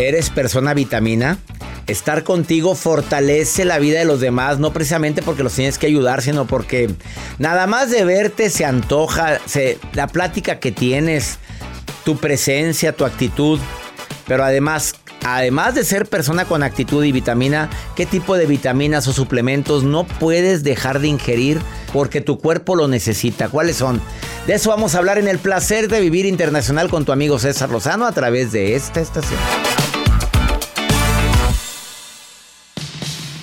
¿Eres persona vitamina? Estar contigo fortalece la vida de los demás, no precisamente porque los tienes que ayudar, sino porque nada más de verte se antoja, se, la plática que tienes, tu presencia, tu actitud, pero además, además de ser persona con actitud y vitamina, ¿qué tipo de vitaminas o suplementos no puedes dejar de ingerir porque tu cuerpo lo necesita? ¿Cuáles son? De eso vamos a hablar en el placer de vivir internacional con tu amigo César Lozano a través de esta estación.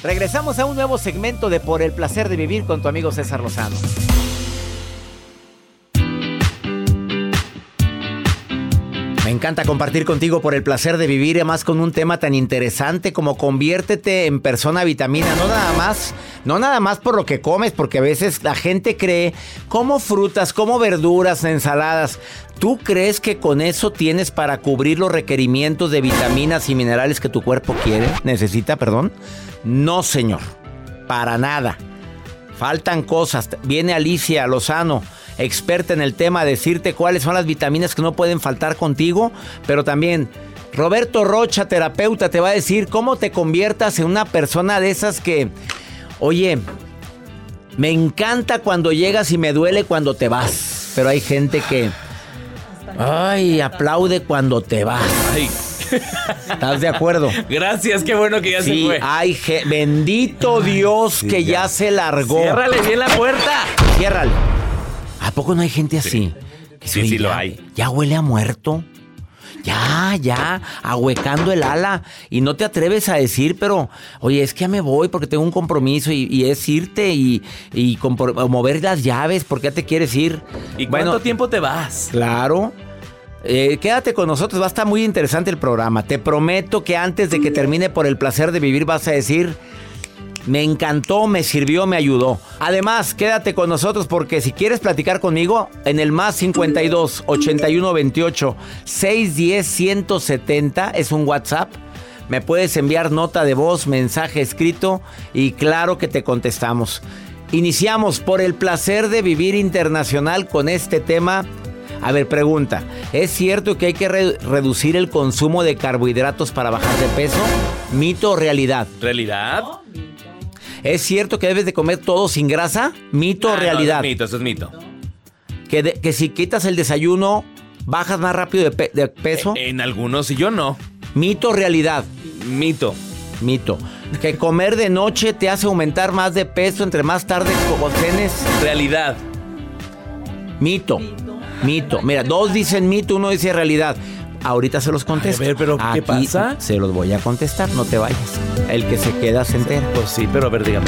Regresamos a un nuevo segmento de Por el placer de vivir con tu amigo César Lozano. Me encanta compartir contigo por el placer de vivir, además con un tema tan interesante como conviértete en persona vitamina, no nada más, no nada más por lo que comes, porque a veces la gente cree como frutas, como verduras, ensaladas. ¿Tú crees que con eso tienes para cubrir los requerimientos de vitaminas y minerales que tu cuerpo quiere, necesita, perdón? No, señor. Para nada. Faltan cosas. Viene Alicia Lozano, experta en el tema, a decirte cuáles son las vitaminas que no pueden faltar contigo, pero también Roberto Rocha, terapeuta, te va a decir cómo te conviertas en una persona de esas que, oye, me encanta cuando llegas y me duele cuando te vas, pero hay gente que, ay, aplaude cuando te vas. Ay. ¿Estás de acuerdo? Gracias, qué bueno que ya se fue. ay, bendito Dios que ya. se largó. Ciérrale bien la puerta. Ciérrale. ¿A poco no hay gente así? Sí, sí lo "Ya- hay". Ya huele a muerto. Ya, ya, ahuecando el ala. Y no te atreves a decir, pero, oye, es que ya me voy porque tengo un compromiso y, y es irte y, mover las llaves porque ya te quieres ir. ¿Y Bueno, cuánto tiempo te vas? Claro. Eh, quédate con nosotros, va a estar muy interesante el programa. Te prometo que antes de que termine por el placer de vivir vas a decir, me encantó, me sirvió, me ayudó. Además, quédate con nosotros porque si quieres platicar conmigo, en el más 52 81 28 610 170 es un WhatsApp. Me puedes enviar nota de voz, mensaje escrito y claro que te contestamos. Iniciamos por el placer de vivir internacional con este tema. A ver, pregunta, ¿es cierto que hay que re- reducir el consumo de carbohidratos para bajar de peso? ¿Mito o realidad? ¿Realidad? ¿Es cierto que debes de comer todo sin grasa? ¿Mito o Ah, no, realidad? eso es mito, eso es mito. que, de- que si quitas el desayuno, bajas más rápido de, pe- de peso. En algunos y yo no. ¿Mito o realidad? Mito. Mito. Que comer de noche te hace aumentar más de peso entre más tarde cenes. Realidad. Mito. Mito. Mira, dos dicen mito, uno dice realidad. Ahorita se los contesto. A ver, pero, ¿qué Aquí pasa? Se los voy a contestar, no te vayas. El que se queda se entera. Pues sí, pero a ver, dígame.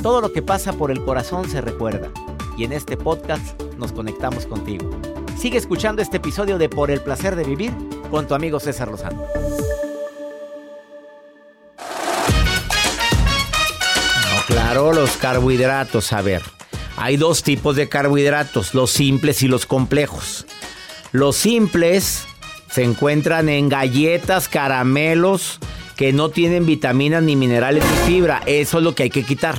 Todo lo que pasa por el corazón se recuerda. Y en este podcast nos conectamos contigo. Sigue escuchando este episodio de Por el placer de vivir con tu amigo César Lozano. No, claro, los carbohidratos. A ver, hay dos tipos de carbohidratos, los simples y los complejos. Los simples se encuentran en galletas, caramelos que no tienen vitaminas ni minerales ni fibra. Eso es lo que hay que quitar.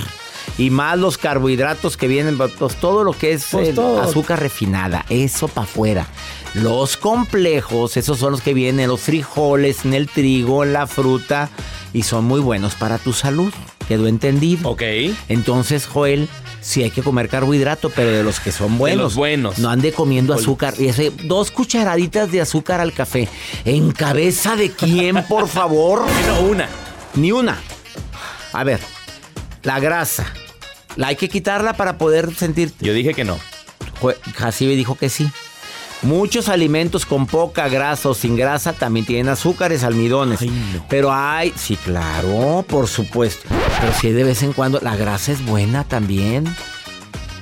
Y más los carbohidratos que vienen, pues todo lo que es Pues todo. azúcar refinada, eso para afuera. Los complejos, esos son los que vienen en los frijoles, en el trigo, en la fruta y son muy buenos para tu salud. ¿Quedó entendido? Ok. Entonces, Joel, sí hay que comer carbohidrato, pero de los que son buenos. los buenos. No ande comiendo azúcar. Y ese, dos cucharaditas de azúcar al café. ¿En cabeza de quién, por favor? No, una. Ni una. A ver, la grasa. La hay que quitarla para poder sentir. Yo dije que no. Jacibe dijo que sí. Muchos alimentos con poca grasa o sin grasa también tienen azúcares, almidones. Ay, no. Pero hay, sí, claro, por supuesto. Pero sí de vez en cuando, la grasa es buena también.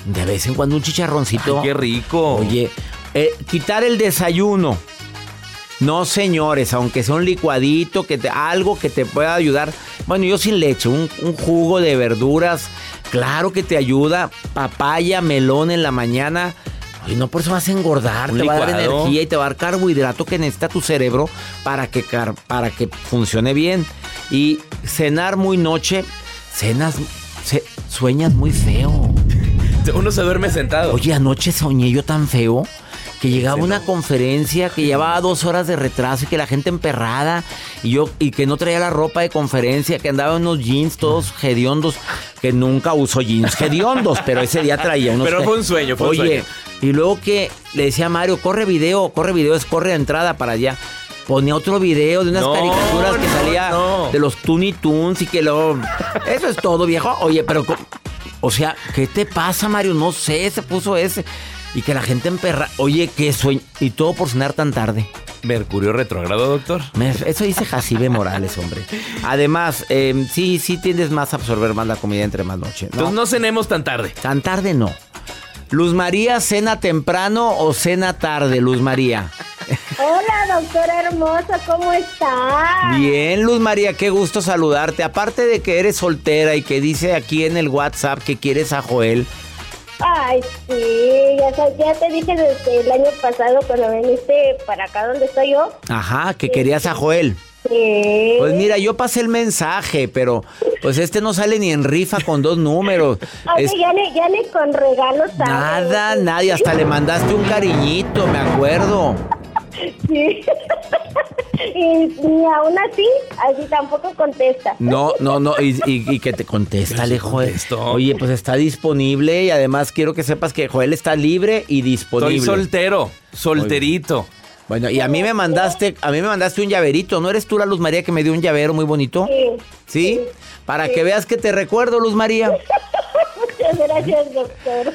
De vez en cuando un chicharroncito. Ay, qué rico. Oye, eh, quitar el desayuno. No, señores, aunque sea un licuadito, que te- algo que te pueda ayudar. Bueno, yo sin leche, un, un jugo de verduras, claro que te ayuda. Papaya, melón en la mañana. Y no por eso vas a engordar, Un te va a dar energía y te va a dar carbohidrato que necesita tu cerebro para que, para que funcione bien. Y cenar muy noche, cenas, sueñas muy feo. Uno se duerme sentado. Oye, anoche soñé yo tan feo que llegaba una conferencia que llevaba dos horas de retraso y que la gente emperrada y yo y que no traía la ropa de conferencia, que andaba en unos jeans todos hediondos, que nunca uso jeans hediondos, pero ese día traía unos. Pero fue un sueño, fue un Oye, sueño. y luego que le decía a Mario, corre video, corre video, es corre entrada para allá. Ponía otro video de unas No, caricaturas que no, salía no. de los Toonie Toons y que luego. Eso es todo, viejo. Oye, pero. O sea, ¿qué te pasa, Mario? No sé, se puso ese. Y que la gente emperra. Oye, qué sueño. Y todo por cenar tan tarde. Mercurio retrógrado, doctor. Eso dice Jacibe Morales, hombre. Además, eh, sí, sí tiendes más a absorber más la comida entre más noche. ¿no? Entonces no cenemos tan tarde. Tan tarde no. Luz María, ¿cena temprano o cena tarde, Luz María? Hola, doctora hermosa, ¿cómo está? Bien, Luz María, qué gusto saludarte. Aparte de que eres soltera y que dice aquí en el WhatsApp que quieres a Joel, Ay, sí, ya, te dije desde el año pasado cuando viniste para acá donde estoy yo. ajá, que querías a Joel. Sí. Pues mira, yo pasé el mensaje, pero pues este no sale ni en rifa con dos números. Oye, Es- ya le, ya le con regalos. nada, nadie, hasta le mandaste un cariñito, me acuerdo. Sí. y, y aún así, así tampoco contesta. No, no, no, y, y- y que te contéstale, Joel. contestó. Oye, pues está disponible y además quiero que sepas que Joel está libre y disponible. Soy soltero, solterito. Bueno, y a mí me mandaste, a mí me mandaste un llaverito, ¿no eres tú la Luz María que me dio un llavero muy bonito? Sí. ¿Sí? Para que veas que te recuerdo, Luz María. Muchas gracias, doctor.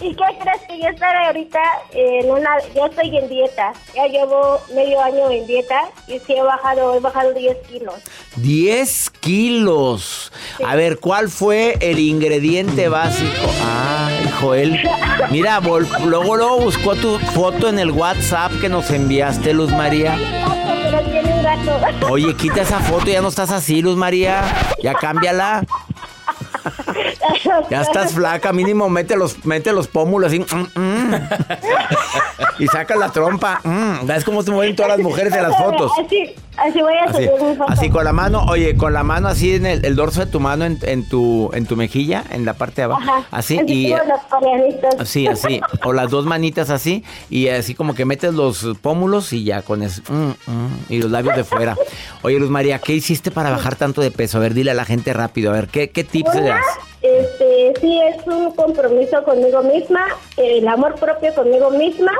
¿Y qué crees que yo estoy ahorita en una... Yo estoy en dieta. Ya llevo medio año en dieta y sí he bajado, he bajado 10 kilos. 10 kilos. A ver, ¿cuál fue el ingrediente básico? Ay, Joel. Mira, luego, luego buscó tu foto en el WhatsApp que nos enviaste, Luz María. Oye, quita esa foto, ya no estás así, Luz María. Ya cámbiala. Ya estás flaca, mínimo mete los, mete los pómulos así. mm, mm. y saca la trompa. mm. ¿Ves cómo se mueven todas las mujeres en las fotos? Así, así voy a Así, subir mi foto. así con la mano, oye, con la mano así en el, el dorso de tu mano, en, en tu en tu mejilla, en la parte de abajo. Ajá. Así, y así, así. O las dos manitas así, y así como que metes los pómulos y ya con eso. mm, y los labios de fuera. Oye, Luz María, ¿qué hiciste para bajar tanto de peso? A ver, dile a la gente rápido, a ver, ¿qué, qué tips le das? Este, sí es un compromiso conmigo misma, el amor propio conmigo misma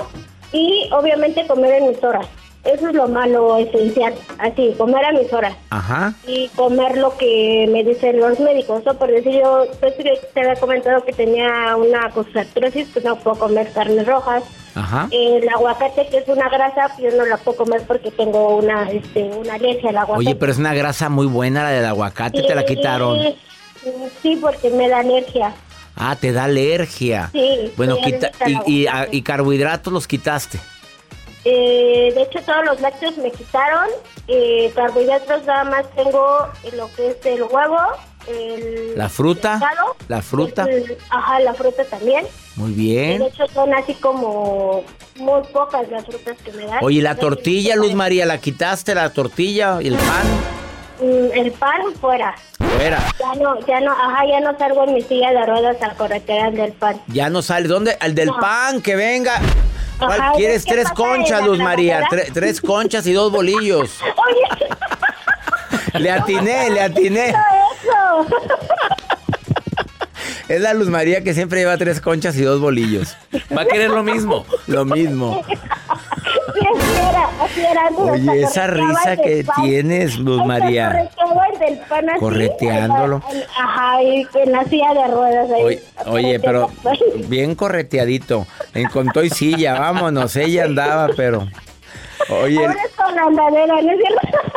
y obviamente comer en mis horas. Eso es lo malo esencial, así, comer a mis horas Ajá. y comer lo que me dicen los médicos. O por decir, yo pues, te había comentado que tenía una costractrosis, pues no puedo comer carnes rojas. Ajá. El aguacate, que es una grasa, yo no la puedo comer porque tengo una, este, una alergia al aguacate. Oye, pero es una grasa muy buena la del aguacate, te la quitaron. Sí, porque me da alergia. Ah, te da alergia. Sí, Bueno, quita, y, y, a- y carbohidratos los quitaste. Eh, de hecho, todos los lácteos me quitaron. Eh, carbohidratos nada más tengo lo que es el huevo, el La fruta, pescado, la fruta. el- ajá, la fruta también. Muy Y bien. de hecho son así como muy pocas las frutas que me dan. Oye, la Entonces, tortilla, Luz María, ¿la quitaste? ¿La tortilla y el pan? Mm, El pan fuera. Fuera. Ya no, ya no, ajá, ya no salgo en mi silla de ruedas a corretear del pan. Ya no sale. ¿Dónde? El del No. pan, que venga. ¿Cuál Ajá, quieres? ¿qué Tres conchas, Luz María. Tre- tres conchas y dos bolillos. Oye, Le atiné, le atiné. eso. Es la Luz María que siempre lleva tres conchas y dos bolillos. Va a querer lo mismo. Lo mismo. Oye, esa risa que pan. tienes, Luz María. Correteándolo. Ajá, y en la silla de ruedas ahí. Oye, oye, pero bien correteadito. En contó y silla, vámonos. Ella andaba, pero. Oye, con andadera, ¿no es cierto?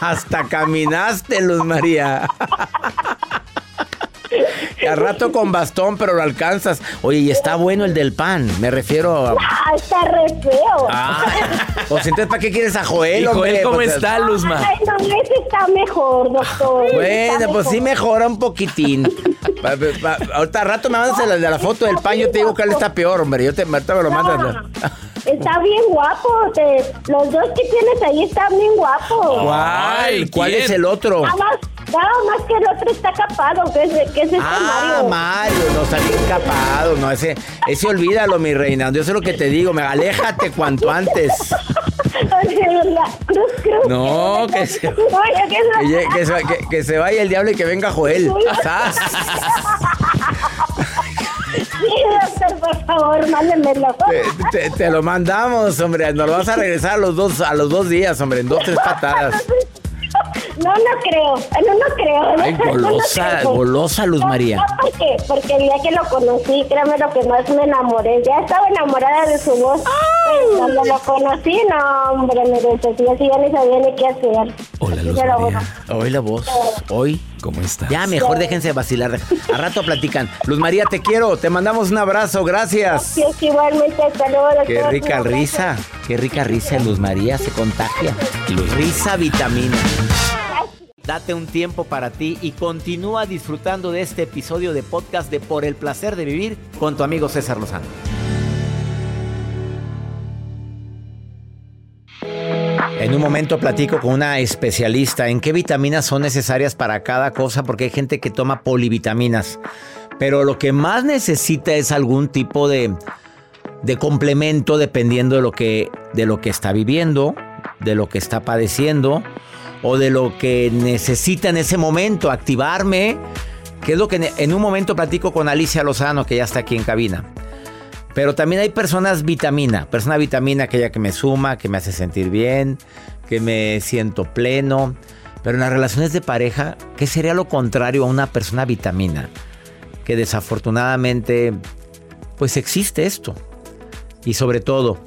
hasta caminaste, Luz María. Al rato con bastón, pero lo alcanzas. Oye, y está bueno el del pan. Me refiero a. Ah, está re feo. Ah, Pues entonces, ¿para qué quieres a Joel, ¿y? Joel cómo Pues, está, Luzma? Ay, no, ese está mejor, doctor. Bueno, está pues sí mejor. mejora un poquitín. Pa- pa- pa- ahorita al rato me mandas la, de la foto del pan, yo te digo que él está peor, hombre. Yo te, ahorita me lo mandas. No, está bien guapo. te- los dos que tienes ahí están bien guapos. ¿Cuál? Ay, ¿Cuál ¿quién? es el otro? Nada nada más que el otro está capado, que es, que es este Ah, Mario. Mario, no está bien capado, no, ese, ese olvídalo, mi reina. Yo sé lo que te digo, me aléjate cuanto antes. La cruz, cruz. No, que se- que se, que- que se vaya el diablo y que venga Joel. ¡Sas! Sí, por favor, mándenmelo. Te, te- te lo mandamos, hombre. Nos lo vas a regresar a los dos, a los dos días, hombre, en dos, tres patadas. No, no creo, no, no creo. Ay, No, no golosa, creo. golosa Luz María. No, ¿por qué? Porque el día que lo conocí, créeme lo que más me enamoré. Ya estaba enamorada de su voz. Pero Cuando lo conocí, no, hombre, me desesperé, así ya ni sabía ni qué hacer. Hola, Luz María. juro. Hoy la voz, hoy. ¿Cómo está? Ya, mejor déjense vacilar. A rato platican. Luz María, te quiero. Te mandamos un abrazo. Gracias. Sí, es que igualmente, hasta luego, Qué rica risa. Qué rica risa, Luz María. Se contagia. Luz Risa vitamina. Date un tiempo para ti y continúa disfrutando de este episodio de podcast de Por el placer de vivir con tu amigo César Lozano. En un momento platico con una especialista en qué vitaminas son necesarias para cada cosa, porque hay gente que toma polivitaminas, pero lo que más necesita es algún tipo de, de complemento dependiendo de lo, que, de lo que está viviendo, de lo que está padeciendo o de lo que necesita en ese momento, activarme, que es lo que en- un momento platico con Alicia Lozano, que ya está aquí en cabina. Pero también hay personas vitamina, persona vitamina aquella que me suma, que me hace sentir bien, que me siento pleno. Pero en las relaciones de pareja, ¿qué sería lo contrario a una persona vitamina? Que desafortunadamente, pues existe esto. Y sobre todo,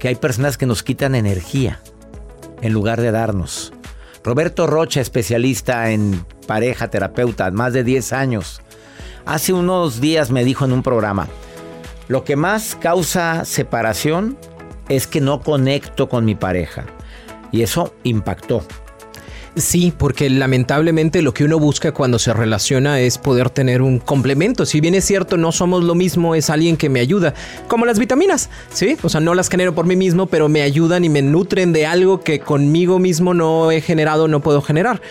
que hay personas que nos quitan energía en lugar de darnos. Roberto Rocha, especialista en pareja, terapeuta, más de 10 años. Hace unos días me dijo en un programa, lo que más causa separación es que no conecto con mi pareja. Y eso impactó. Sí, porque lamentablemente lo que uno busca cuando se relaciona es poder tener un complemento. Si bien es cierto, no somos lo mismo, es alguien que me ayuda, como las vitaminas, ¿sí? O sea, no las genero por mí mismo, pero me ayudan y me nutren de algo que conmigo mismo no he generado, no puedo generar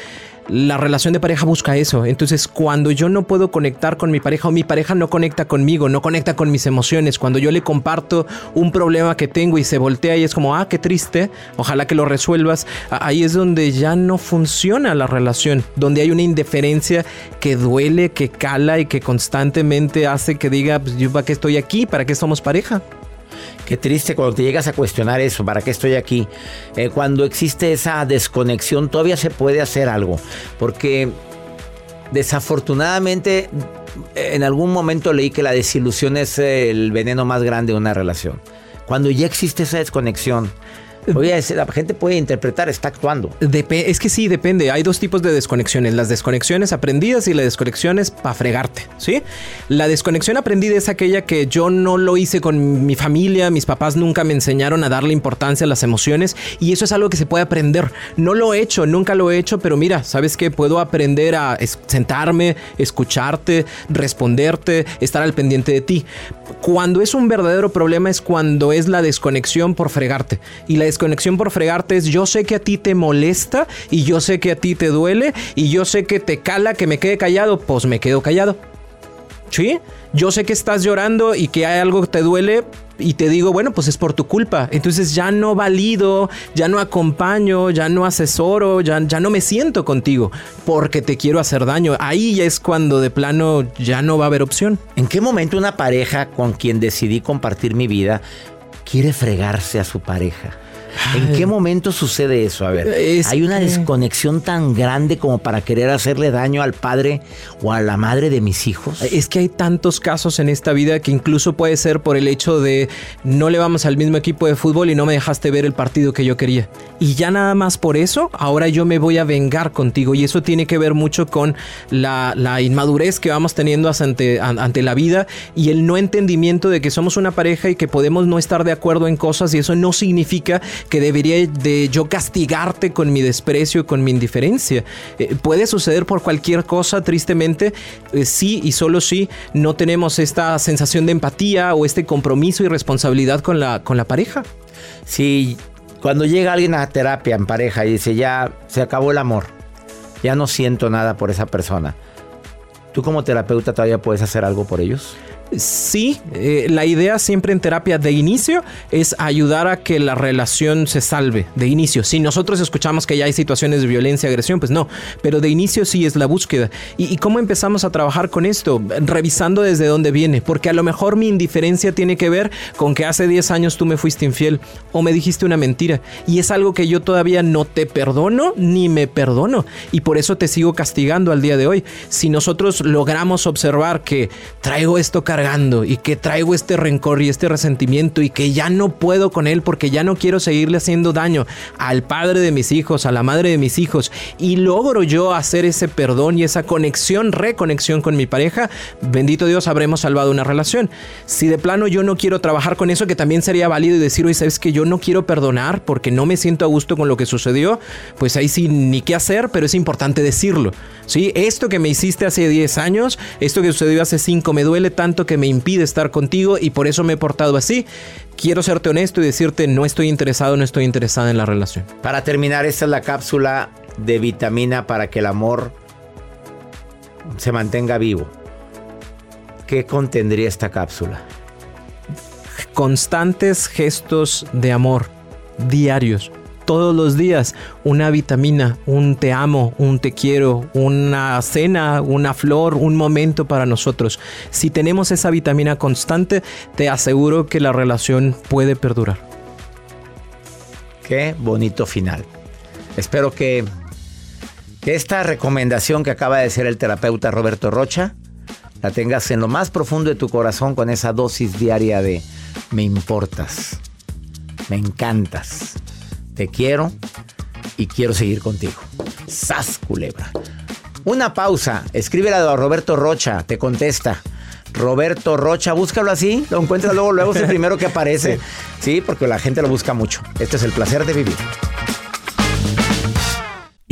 la relación de pareja busca eso. Entonces, cuando yo no puedo conectar con mi pareja o mi pareja no conecta conmigo, no conecta con mis emociones, cuando yo le comparto un problema que tengo y se voltea y es como, ah, qué triste, ojalá que lo resuelvas, ahí es donde ya no funciona la relación, donde hay una indiferencia que duele, que cala y que constantemente hace que diga, pues yo para qué estoy aquí, para qué somos pareja. Qué triste cuando te llegas a cuestionar eso, ¿para qué estoy aquí? Eh, cuando existe esa desconexión, todavía se puede hacer algo, porque desafortunadamente en algún momento leí que la desilusión es el veneno más grande de una relación. Cuando ya existe esa desconexión, Oye, la gente puede interpretar, está actuando. es que sí, depende. Hay dos tipos de desconexiones. Las desconexiones aprendidas y las desconexiones para fregarte, ¿sí? La desconexión aprendida es aquella que yo no lo hice con mi familia, mis papás nunca me enseñaron a darle importancia a las emociones y eso es algo que se puede aprender. No lo he hecho, nunca lo he hecho, pero mira, ¿sabes qué? Puedo aprender a sentarme, escucharte, responderte, estar al pendiente de ti. Cuando es un verdadero problema es cuando es la desconexión por fregarte. Y la desconexión por fregarte es yo sé que a ti te molesta y yo sé que a ti te duele y yo sé que te cala que me quede callado, pues me quedo callado. ¿Sí? Yo sé que estás llorando y que hay algo que te duele y te digo, bueno, pues es por tu culpa. Entonces ya no valido, ya no acompaño, ya no asesoro, ya, ya no me siento contigo porque te quiero hacer daño. Ahí ya es cuando de plano ya no va a haber opción. ¿En qué momento una pareja con quien decidí compartir mi vida quiere fregarse a su pareja? ¿En qué momento sucede eso? A ver, ¿hay una desconexión tan grande como para querer hacerle daño al padre o a la madre de mis hijos? Es que hay tantos casos en esta vida que incluso puede ser por el hecho de no le vamos al mismo equipo de fútbol y no me dejaste ver el partido que yo quería. Y ya nada más por eso, ahora yo me voy a vengar contigo. Y eso tiene que ver mucho con la, inmadurez que vamos teniendo ante, ante la vida y el no entendimiento de que somos una pareja y que podemos no estar de acuerdo en cosas y eso no significa que debería de yo castigarte con mi desprecio, con mi indiferencia. Eh, puede suceder por cualquier cosa, tristemente, eh, sí y solo si no tenemos esta sensación de empatía o este compromiso y responsabilidad con la, con la pareja. Sí, cuando llega alguien a terapia en pareja y dice, ya se acabó el amor, ya no siento nada por esa persona, ¿tú como terapeuta todavía puedes hacer algo por ellos? Sí, eh, la idea siempre en terapia de inicio es ayudar a que la relación se salve de inicio. Si nosotros escuchamos que ya hay situaciones de violencia, agresión, pues no, pero de inicio sí es la búsqueda. ¿Y, cómo empezamos a trabajar con esto? Revisando desde dónde viene, porque a lo mejor mi indiferencia tiene que ver con que hace 10 años tú me fuiste infiel o me dijiste una mentira y es algo que yo todavía no te perdono ni me perdono y por eso te sigo castigando al día de hoy. Si nosotros logramos observar que traigo esto cargado, y que traigo este rencor y este resentimiento y que ya no puedo con él porque ya no quiero seguirle haciendo daño al padre de mis hijos, a la madre de mis hijos y logro yo hacer ese perdón y esa conexión, reconexión con mi pareja, bendito Dios, habremos salvado una relación. Si de plano yo no quiero trabajar con eso, que también sería válido decir, oye, sabes que yo no quiero perdonar porque no me siento a gusto con lo que sucedió, pues ahí sí ni qué hacer, pero es importante decirlo. ¿sí? Esto que me hiciste hace 10 años, esto que sucedió hace 5, me duele tanto que me impide estar contigo y por eso me he portado así. Quiero serte honesto y decirte no estoy interesado, no estoy interesada en la relación. Para terminar, esta es la cápsula de vitamina para que el amor se mantenga vivo. ¿Qué contendría esta cápsula? Constantes gestos de amor diarios todos los días una vitamina, un te amo, un te quiero, una cena, una flor, un momento para nosotros. Si tenemos esa vitamina constante, te aseguro que la relación puede perdurar. Qué bonito final. Espero que, esta recomendación que acaba de hacer el terapeuta Roberto Rocha la tengas en lo más profundo de tu corazón con esa dosis diaria de me importas, me encantas te quiero y quiero seguir contigo. Sas, culebra. Una pausa. Escríbela a Roberto Rocha, te contesta. Roberto Rocha, búscalo así, lo encuentras luego, luego es el primero que aparece. Sí, porque la gente lo busca mucho. Este es el placer de vivir.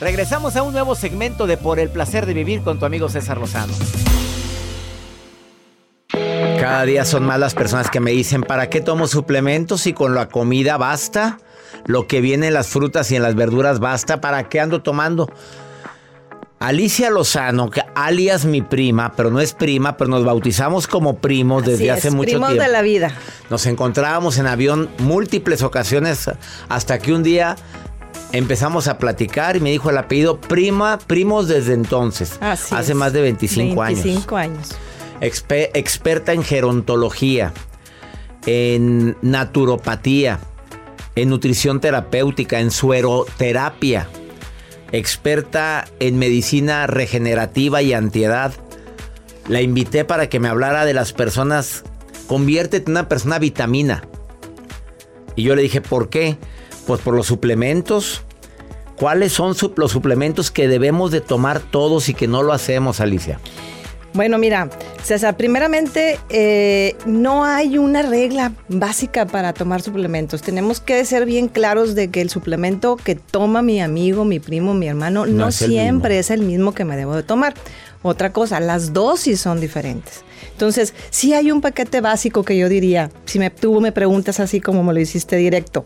Regresamos a un nuevo segmento de Por el placer de vivir con tu amigo César Lozano. Cada día son más las personas que me dicen, ¿para qué tomo suplementos si con la comida basta? Lo que viene en las frutas y en las verduras basta, ¿para qué ando tomando? Alicia Lozano, que alias mi prima, pero no es prima, pero nos bautizamos como primos desde Así hace es, mucho primos tiempo. de la vida. Nos encontrábamos en avión múltiples ocasiones hasta que un día empezamos a platicar y me dijo el apellido prima, primos desde entonces. Así hace es. más de 25, años. 25 años. Expe- experta en gerontología, en naturopatía, en nutrición terapéutica, en sueroterapia, experta en medicina regenerativa y antiedad. La invité para que me hablara de las personas, conviértete en una persona vitamina. Y yo le dije, ¿por qué? Pues por los suplementos. ¿Cuáles son los suplementos que debemos de tomar todos y que no lo hacemos, Alicia? Bueno, mira, César, primeramente eh, no hay una regla básica para tomar suplementos. Tenemos que ser bien claros de que el suplemento que toma mi amigo, mi primo, mi hermano, no, es siempre es el mismo que me debo de tomar. Otra cosa, las dosis son diferentes. Entonces, sí hay un paquete básico que yo diría, si me, tú me preguntas así como me lo hiciste directo,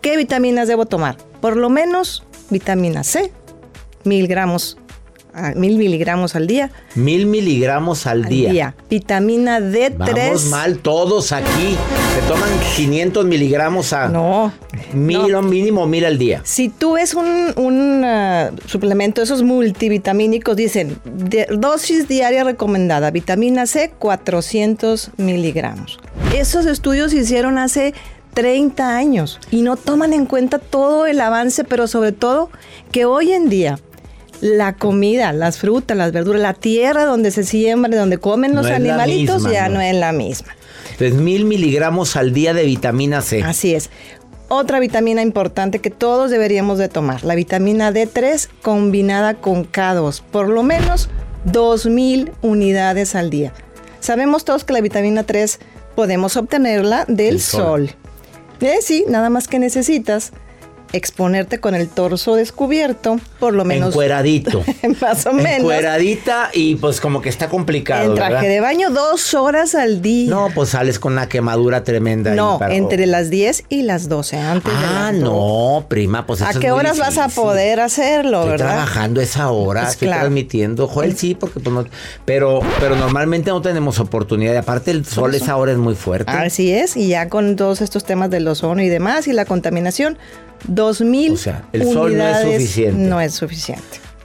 ¿qué vitaminas debo tomar? Por lo menos vitamina C, mil gramos, mil miligramos al día. Mil miligramos al, al día. día. Vitamina D3. Vamos mal todos aquí. Se toman 500 miligramos a No. mil no. o mínimo mil al día. Si tú ves un, un, ah, suplemento, esos multivitamínicos, dicen de- dosis diaria recomendada, vitamina C 400 miligramos. Esos estudios se hicieron hace 30 años y no toman en cuenta todo el avance, pero sobre todo que hoy en día la comida, las frutas, las verduras, la tierra donde se siembra, donde comen los No animalitos, misma, ya ¿no? no es la misma. Entonces, mil miligramos al día de vitamina C. Así es. Otra vitamina importante que todos deberíamos de tomar, la vitamina D3 combinada con K2, por lo menos 2.000 unidades al día. Sabemos todos que la vitamina 3 podemos obtenerla del Del sol. sol. Eh, sí, nada más que necesitas exponerte con el torso descubierto, por lo menos Encueradito. más o menos. Encueradita y pues como que está complicado, En traje ¿verdad? de baño dos horas al día. No, pues sales con una quemadura tremenda. No, para- entre las 10 y las 12, antes de Ah, las 12. no, prima, pues ¿A qué horas vas a poder hacerlo, Estoy verdad? trabajando esa hora, Pues estoy claro. transmitiendo. Joel sí, porque pues no. Pero, pero normalmente no tenemos oportunidad. Y aparte el sol esa hora es muy fuerte. Así es, y ya con todos estos temas del ozono y demás y la contaminación, 2000 O sea, el sol no es suficiente. No es suficiente.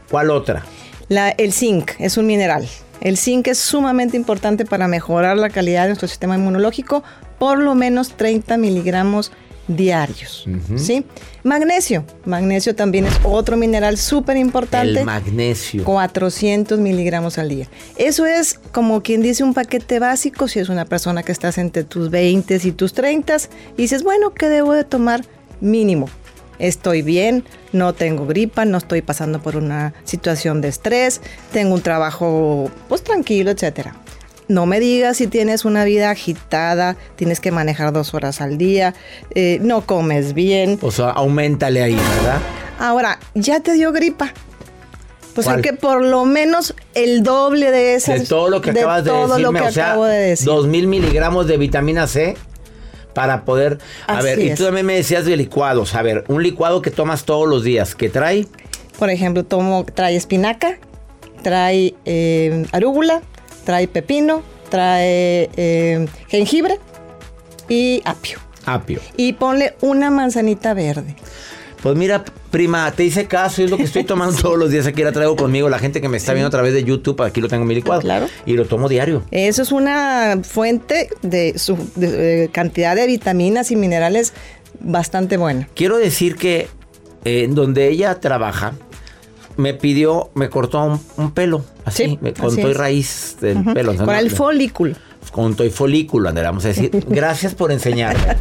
¿Cuál otra? La- el zinc es un mineral. El zinc es sumamente importante para mejorar la calidad de nuestro sistema inmunológico, por lo menos 30 miligramos diarios. ¿sí? Magnesio. Magnesio también es otro mineral súper importante. El magnesio. 400 miligramos al día. Eso es como quien dice un paquete básico si es una persona que estás entre tus 20 y tus 30 y dices, bueno, ¿qué debo de tomar mínimo? Estoy bien, no tengo gripa, no estoy pasando por una situación de estrés, tengo un trabajo pues tranquilo, etcétera. No me digas si tienes una vida agitada, tienes que manejar dos horas al día, eh, no comes bien. O sea, aumentale ahí, ¿verdad? Ahora, ya te dio gripa. Pues ¿Cuál? hay que por lo menos el doble de esas. De todo lo que acabas de, decirme, o sea, acabo de decir. dos mil miligramos de vitamina C para poder... A Así ver, y tú también me decías de licuados. A ver, un licuado que tomas todos los días, que trae Por ejemplo, tomo, trae espinaca, trae eh, arúgula, trae pepino, trae eh, jengibre y apio. Apio. Y ponle una manzanita verde. Pues mira, prima, te hice caso, es lo que estoy tomando todos los días. Aquí la traigo conmigo. La gente que me está viendo a través de YouTube, aquí lo tengo en mi licuado. Claro. Y lo tomo diario. Eso es una fuente de, su, de, cantidad de vitaminas y minerales bastante buena. Quiero decir que eh, en donde ella trabaja, me pidió, me cortó un, un pelo, así, Sí, me contó raíz del pelo. Con el folículo. Con y folículo, Andrea, vamos a decir. Gracias por enseñarme.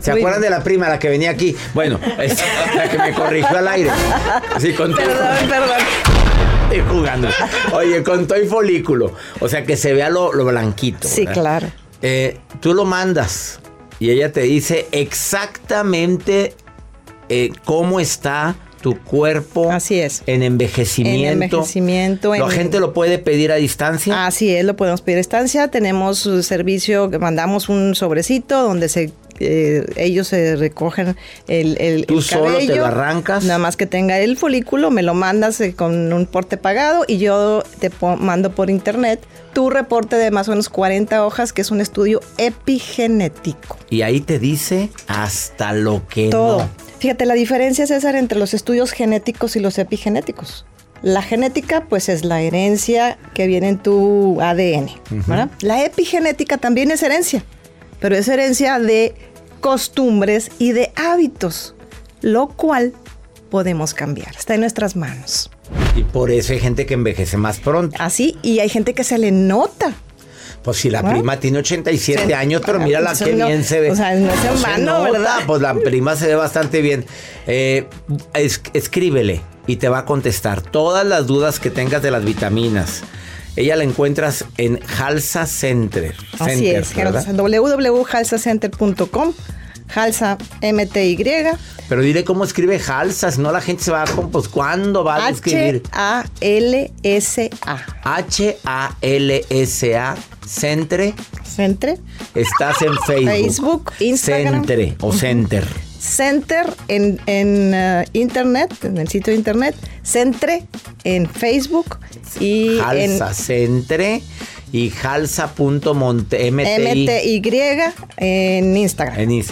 ¿Se Muy acuerdan bien. de la prima, la que venía aquí? Bueno, es la que me corrigió al aire. Sí, con Perdón, perdón. Estoy jugando. Oye, con todo y folículo. O sea, que se vea lo, lo blanquito. Sí, ¿verdad? claro. Eh, tú lo mandas y ella te dice exactamente eh, cómo está tu cuerpo Así es. en envejecimiento. En envejecimiento, ¿La en- gente lo puede pedir a distancia? Así es, lo podemos pedir a estancia. Tenemos un servicio mandamos un sobrecito donde se eh, ellos se recogen el, el, Tú el solo te lo arrancas. Nada más que tenga el folículo, me lo mandas eh, con un porte pagado y yo te mando por internet tu reporte de más o menos 40 hojas, que es un estudio epigenético. Y ahí te dice hasta lo que Todo. no. Fíjate, la diferencia, César, entre los estudios genéticos y los epigenéticos. La genética, pues, es la herencia que viene en tu ADN, ¿verdad? La epigenética también es herencia, pero es herencia de costumbres y de hábitos, lo cual podemos cambiar. Está en nuestras manos. Y por eso hay gente que envejece más pronto. Así, y hay gente que se le nota. Pues si la prima tiene 87 Sí. años, pero mira la que no- bien se ve. o sea, no es en se nota, ¿verdad? Pues la prima se ve bastante bien. Eh, es- escríbele y te va a contestar todas las dudas que tengas de las vitaminas. Ella la encuentras en Halsa Center. Así Center, es, www.halsacenter.com, Halsa MTY, Pero dile cómo escribe Halsa, si no la gente se va a... Pues, ¿cuándo va a escribir? H-A-L-S-A. H-A-L-S-A Centre. Centre. Estás en Facebook. Facebook, Instagram. Centre o Center. Center en, en eh, internet, en el sitio de internet. Centre en Facebook y en Halsa Centre y halsa.mty MTY en Instagram. en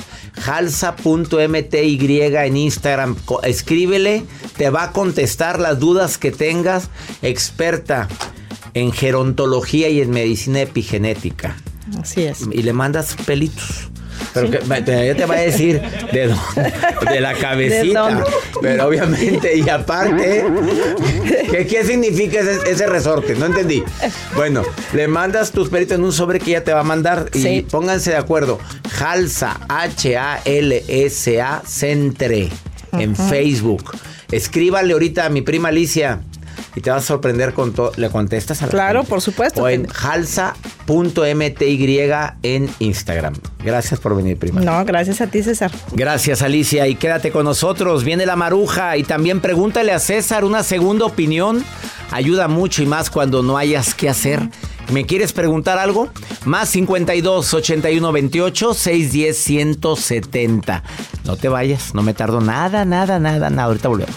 halsa.mty en Instagram. Escríbele, te va a contestar las dudas que tengas. Experta en gerontología y en medicina epigenética. Así es. Y le mandas pelitos. Pero que, te- ella te va a decir de dónde, de la cabecita. Pero obviamente, y aparte, ¿qué, qué significa ese, ese resorte? No entendí. Bueno, le mandas tus pelitos en un sobre que ella te va a mandar y Sí. pónganse de acuerdo. Halsa, H-A-L-S-A, Centre, en Facebook. Escríbale ahorita a mi prima Alicia. Y te vas a sorprender con todo. ¿Le contestas a la Claro, gente? por supuesto O en halsa.mty en Instagram. Gracias por venir, prima. No, gracias a ti, César. Gracias, Alicia. Y quédate con nosotros. Viene la maruja. Y también pregúntale a César una segunda opinión. Ayuda mucho y más cuando no hayas qué hacer. ¿Me quieres preguntar algo? Más 52 81 28 610 170. No te vayas, no me tardo nada, nada, nada, nada. Ahorita volvemos.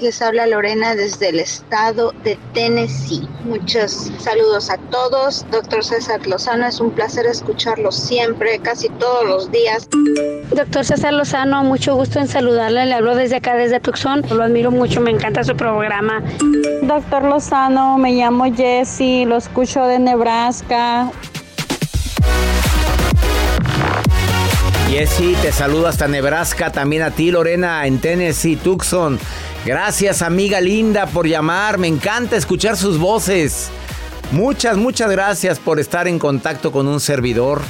Les habla Lorena desde el estado de Tennessee. Muchos saludos a todos. Doctor César Lozano, es un placer escucharlo siempre, casi todos los días. Doctor César Lozano, mucho gusto en saludarle. Le hablo desde acá, desde Tucson. Lo admiro mucho, me encanta su programa. Doctor Lozano, me llamo Jessie, lo escucho de Nebraska. Jessy, te saludo hasta Nebraska, también a ti Lorena en Tennessee, Tucson. Gracias amiga linda por llamar, me encanta escuchar sus voces. Muchas, muchas gracias por estar en contacto con un servidor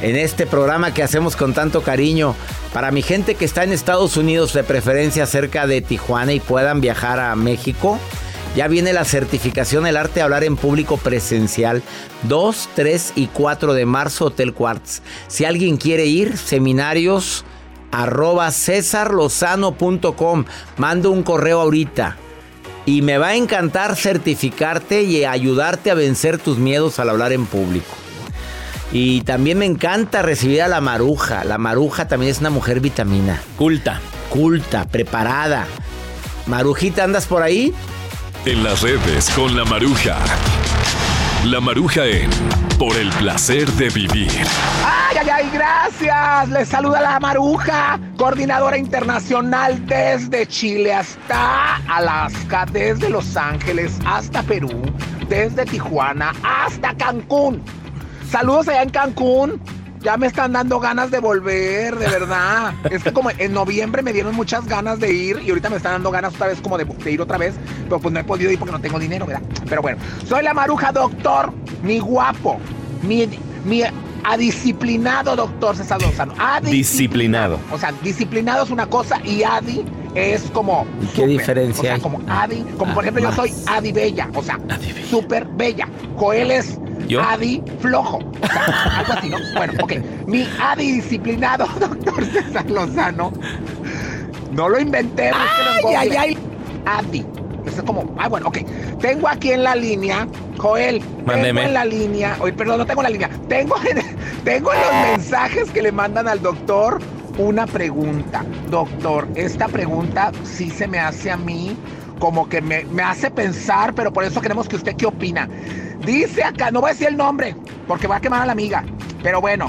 en este programa que hacemos con tanto cariño. Para mi gente que está en Estados Unidos, de preferencia cerca de Tijuana y puedan viajar a México, Ya viene la certificación El arte de hablar en público presencial. 2, 3 y 4 de marzo, Hotel Quartz. Si alguien quiere ir, seminarios arroba cesarlozano.com. Mando un correo ahorita. Y me va a encantar certificarte y ayudarte a vencer tus miedos al hablar en público. Y también me encanta recibir a la maruja. La maruja también es una mujer vitamina. Culta. Culta, preparada. Marujita, ¿andas por ahí? En las redes con la maruja. La maruja en Por el placer de vivir. ¡Ay, ay, ay! Gracias. Les saluda la Maruja, coordinadora internacional desde Chile hasta Alaska, desde Los Ángeles hasta Perú, desde Tijuana hasta Cancún. Saludos allá en Cancún. Ya me están dando ganas de volver, de verdad. Es que como en noviembre me dieron muchas ganas de ir y ahorita me están dando ganas otra vez como de, de ir otra vez, pero pues no he podido ir porque no tengo dinero, ¿verdad? Pero bueno, soy la maruja doctor, mi guapo, mi, mi adisciplinado doctor César Lozano. Disciplinado. O sea, disciplinado es una cosa y adi es como. ¿Qué súper. diferencia O sea, hay? como adi, como por Ah, ejemplo yo soy adi bella, o sea, súper bella. Joel es ¿Yo? adi flojo. O sea, algo así, ¿no? Bueno, ok. Mi adi disciplinado doctor César Lozano. No lo inventé, Ay, ay, ay. Adi. Eso es como, ah, bueno, ok. Tengo aquí en la línea, Joel, Mándeme. tengo en la línea, oye, perdón, no tengo en la línea, tengo en, tengo en los mensajes que le mandan al doctor una pregunta. Doctor, esta pregunta sí se me hace a mí como que me, me hace pensar, pero por eso queremos que usted qué opina. Dice acá, no voy a decir el nombre, porque va a quemar a la amiga, pero bueno,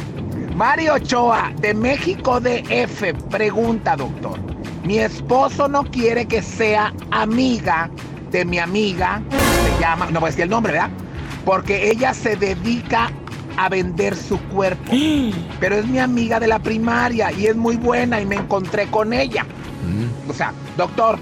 Mario Ochoa, de México DF, pregunta, doctor. Mi esposo no quiere que sea amiga de mi amiga, se llama, no voy a decir el nombre, ¿verdad? Porque ella se dedica a vender su cuerpo. Pero es mi amiga de la primaria y es muy buena y me encontré con ella. O sea, doctor,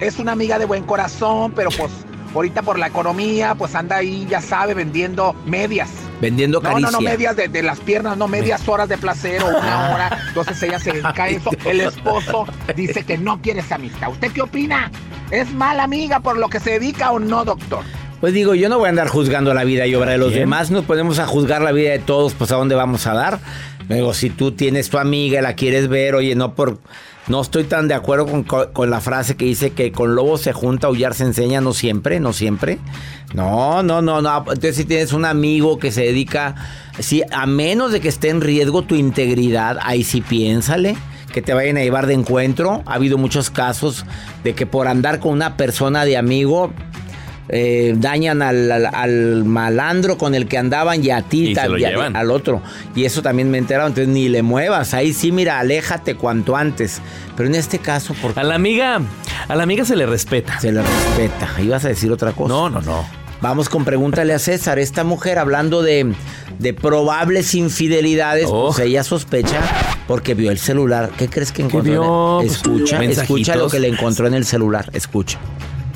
es una amiga de buen corazón, pero pues ahorita por la economía, pues anda ahí, ya sabe, vendiendo medias. Vendiendo No, caricia. no, no, medias de, de las piernas, no, medias horas de placer o una hora. Entonces ella se a eso. El esposo dice que no quiere esa amistad. ¿Usted qué opina? ¿Es mala amiga por lo que se dedica o no, doctor? Pues digo, yo no voy a andar juzgando la vida y obra de los Bien. demás, no podemos a juzgar la vida de todos, pues a dónde vamos a dar. Luego, si tú tienes tu amiga y la quieres ver, oye, no por... No estoy tan de acuerdo con, con- la frase que dice que con lobo se junta, aullar se enseña, no siempre, no siempre. No, no, no, no. Entonces si tienes un amigo que se dedica, sí, a menos de que esté en riesgo tu integridad, ahí sí piénsale que te vayan a llevar de encuentro. Ha habido muchos casos de que por andar con una persona de amigo eh, dañan al, al- al malandro con el que andaban y a ti Y al otro. Y eso también me he enterado. Entonces ni le muevas. Ahí sí, mira, aléjate cuanto antes. Pero en este caso, ¿por A la amiga, a la amiga se le respeta. Se le respeta. Ibas a decir otra cosa. No, no, no. Vamos con pregúntale a César. Esta mujer hablando de, de probables infidelidades, Oh. pues ella sospecha porque vio el celular. ¿Qué crees que encontró? en el- Pues, escucha, mensajitos. escucha lo que le encontró en el celular. Escucha.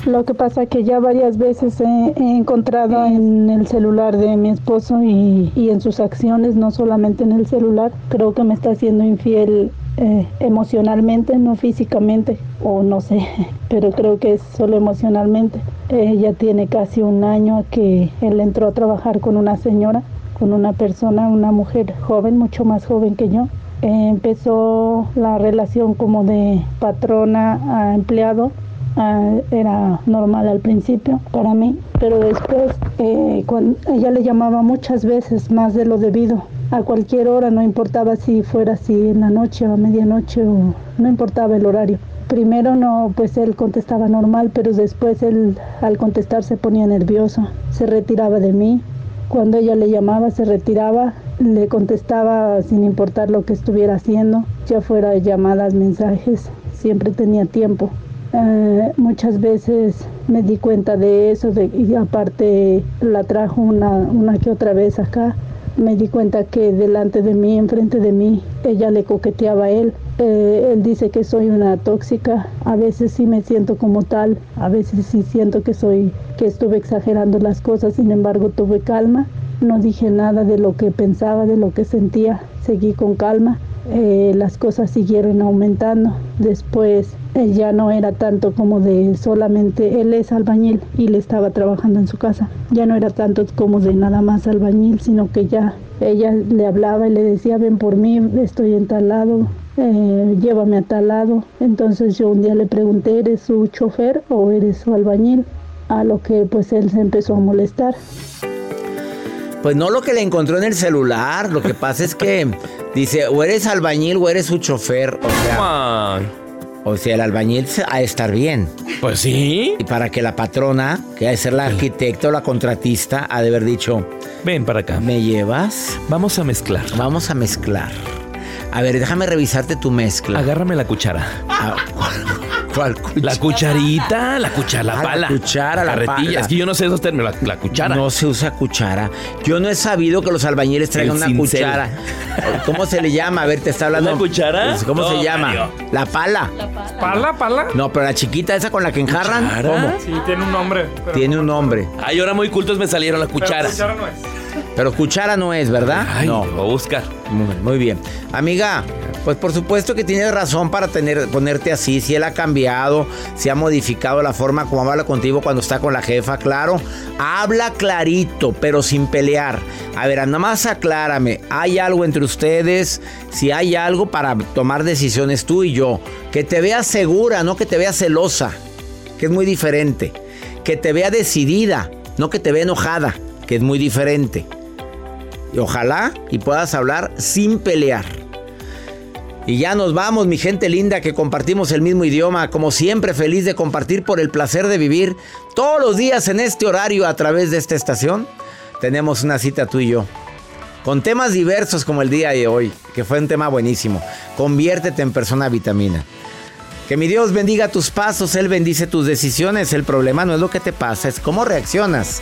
Lo que pasa que ya varias veces he, encontrado en el celular de mi esposo y, y en sus acciones, no solamente en el celular, creo que me está haciendo infiel eh, emocionalmente, no físicamente, o no sé, pero creo que es solo emocionalmente. Ya tiene casi un año que él entró a trabajar con una señora, con una persona, una mujer joven, mucho más joven que yo. Empezó la relación como de patrona a empleado Ah, era normal al principio para mí, pero después eh, ella le llamaba muchas veces más de lo debido. A cualquier hora, no importaba si fuera así en la noche o a medianoche o no importaba el horario. Primero no, pues él contestaba normal, pero después él al contestar se ponía nervioso, se retiraba de mí. Cuando ella le llamaba se retiraba, le contestaba sin importar lo que estuviera haciendo, ya fuera llamadas, mensajes, siempre tenía tiempo. Eh, muchas veces me di cuenta de eso y aparte la trajo una, una que otra vez acá. Me di cuenta que delante de mí, enfrente de mí, ella le coqueteaba a él. Eh, él dice que soy una tóxica. A veces sí me siento como tal. A veces sí siento que soy, que estuve exagerando las cosas. Sin embargo, tuve calma. No dije nada de lo que pensaba, de lo que sentía. Seguí con calma. Eh, las cosas siguieron aumentando. Después eh, ya no era tanto como de solamente él es albañil y le estaba trabajando en su casa. Ya no era tanto como de nada más albañil, sino que ya ella le hablaba y le decía, ven por mí, estoy en tal lado, eh, llévame a tal lado. Entonces yo un día le pregunté, ¿eres su chofer o eres su albañil? A lo que pues él se empezó a molestar. Pues no lo que le encontró en el celular, lo que pasa es que dice, o eres albañil o eres su chofer, o sea... O sea, el albañil ha de estar bien. Pues sí. Y para que la patrona, que ha de ser la arquitecta o la contratista, ha de haber dicho... Ven para acá. ¿Me llevas? Vamos a mezclar. Vamos a mezclar. A ver, déjame revisarte tu mezcla. Agárrame la cuchara. Ah, ¿Cuál cuchara? La cucharita, la cuchara, la Ah, la pala. cuchara, la Carretilla. pala. Es que yo no sé esos términos. La, la cuchara. No se usa cuchara. Yo no he sabido que los albañiles traigan El una cincel. cuchara. ¿Cómo se le llama? A ver, te está hablando. ¿Una cuchara? Pues, ¿Cómo se llama? Mario. La pala. ¿Pala, pala? No, pero la chiquita esa con la que enjarran. ¿Cuchara? ¿Cómo? Sí, tiene un nombre. pero Tiene no un nombre. Ay, ahora muy cultos me salieron las Pero cucharas. cuchara no es. Pero cuchara no es, ¿verdad? Ay, no. lo buscar. Muy, muy bien. Amiga, pues por supuesto que tienes razón para tener, ponerte así. Si él ha cambiado, si ha modificado la forma como habla contigo cuando está con la jefa, claro. Habla clarito, pero sin pelear. A ver, nada más aclárame. ¿Hay algo entre ustedes? Si hay algo para tomar decisiones tú y yo. Que te vea segura, no que te vea celosa. Que es muy diferente. Que te vea decidida, no que te vea enojada. Que es muy diferente. Y ojalá y puedas hablar sin pelear. Y ya nos vamos, mi gente linda, que compartimos el mismo idioma. Como siempre, feliz de compartir por el placer de vivir todos los días en este horario a través de esta estación. Tenemos una cita tú y yo. Con temas diversos como el día de hoy, que fue un tema buenísimo. Conviértete en persona vitamina. Que mi Dios bendiga tus pasos, Él bendice tus decisiones. El problema no es lo que te pasa, es cómo reaccionas